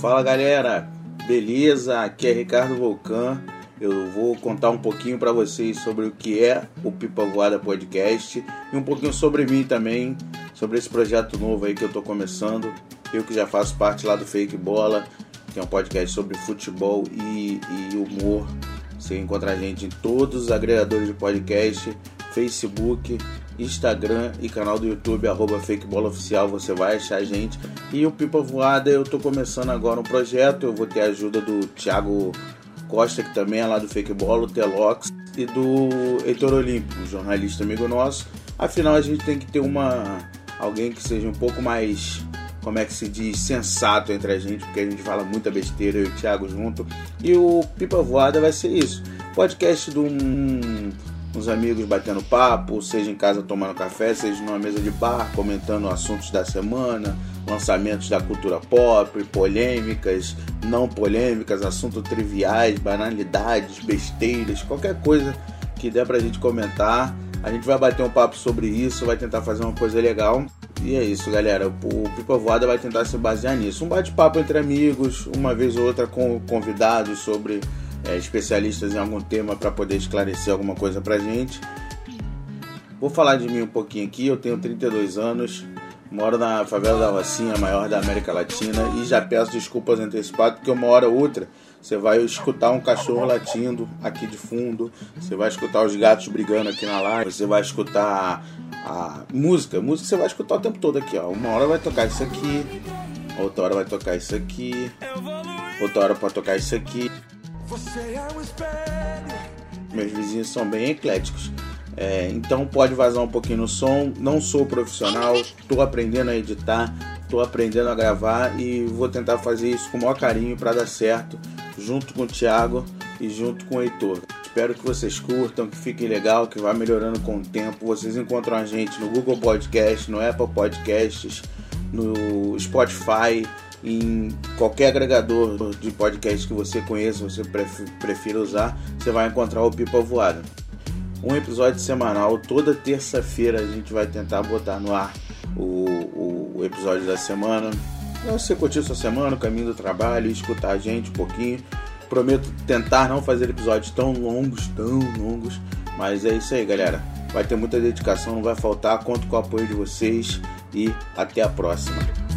Fala galera, beleza? Aqui é Ricardo Volcan. Eu vou contar um pouquinho para vocês sobre o que é o Pipa Voada Podcast e um pouquinho sobre mim também, sobre esse projeto novo aí que eu tô começando. Eu que já faço parte lá do Fake Bola, que é um podcast sobre futebol e, e humor. Você encontra a gente em todos os agregadores de podcast, Facebook, Instagram e canal do YouTube, arroba FakeBolaOficial, você vai achar a gente. E o Pipa Voada, eu tô começando agora um projeto, eu vou ter a ajuda do Thiago Costa, que também é lá do Fake Bola, o Telox, e do Heitor Olímpico, jornalista amigo nosso. Afinal, a gente tem que ter uma alguém que seja um pouco mais como é que se diz, sensato entre a gente, porque a gente fala muita besteira, eu e o Thiago junto. E o Pipa Voada vai ser isso. Podcast de um uns amigos batendo papo, seja em casa tomando café, seja numa mesa de bar, comentando assuntos da semana, lançamentos da cultura pop, polêmicas, não polêmicas, assuntos triviais, banalidades, besteiras, qualquer coisa que der pra gente comentar. A gente vai bater um papo sobre isso, vai tentar fazer uma coisa legal. E é isso, galera. O Pipa Voada vai tentar se basear nisso. Um bate-papo entre amigos, uma vez ou outra com convidados sobre é, especialistas em algum tema para poder esclarecer alguma coisa para gente. Vou falar de mim um pouquinho aqui. Eu tenho 32 anos, moro na favela da Rocinha, maior da América Latina, e já peço desculpas antecipadas porque uma hora ou outra você vai escutar um cachorro latindo aqui de fundo, você vai escutar os gatos brigando aqui na live, você vai escutar a música, música você vai escutar o tempo todo aqui, ó. Uma hora vai tocar isso aqui, outra hora vai tocar isso aqui, outra hora pode tocar isso aqui. Meus vizinhos são bem ecléticos. É, então pode vazar um pouquinho no som. Não sou profissional, estou aprendendo a editar, estou aprendendo a gravar e vou tentar fazer isso com o maior carinho para dar certo, junto com o Thiago e junto com o Heitor. Espero que vocês curtam, que fique legal, que vá melhorando com o tempo. Vocês encontram a gente no Google Podcast, no Apple Podcasts, no Spotify em qualquer agregador de podcast que você conheça, você prefira usar, você vai encontrar o Pipa Voada. Um episódio semanal, toda terça-feira a gente vai tentar botar no ar o, o episódio da semana. Você curtiu sua semana, o caminho do trabalho, escutar a gente um pouquinho. Prometo tentar não fazer episódios tão longos, tão longos, mas é isso aí, galera. Vai ter muita dedicação, não vai faltar. Conto com o apoio de vocês e até a próxima.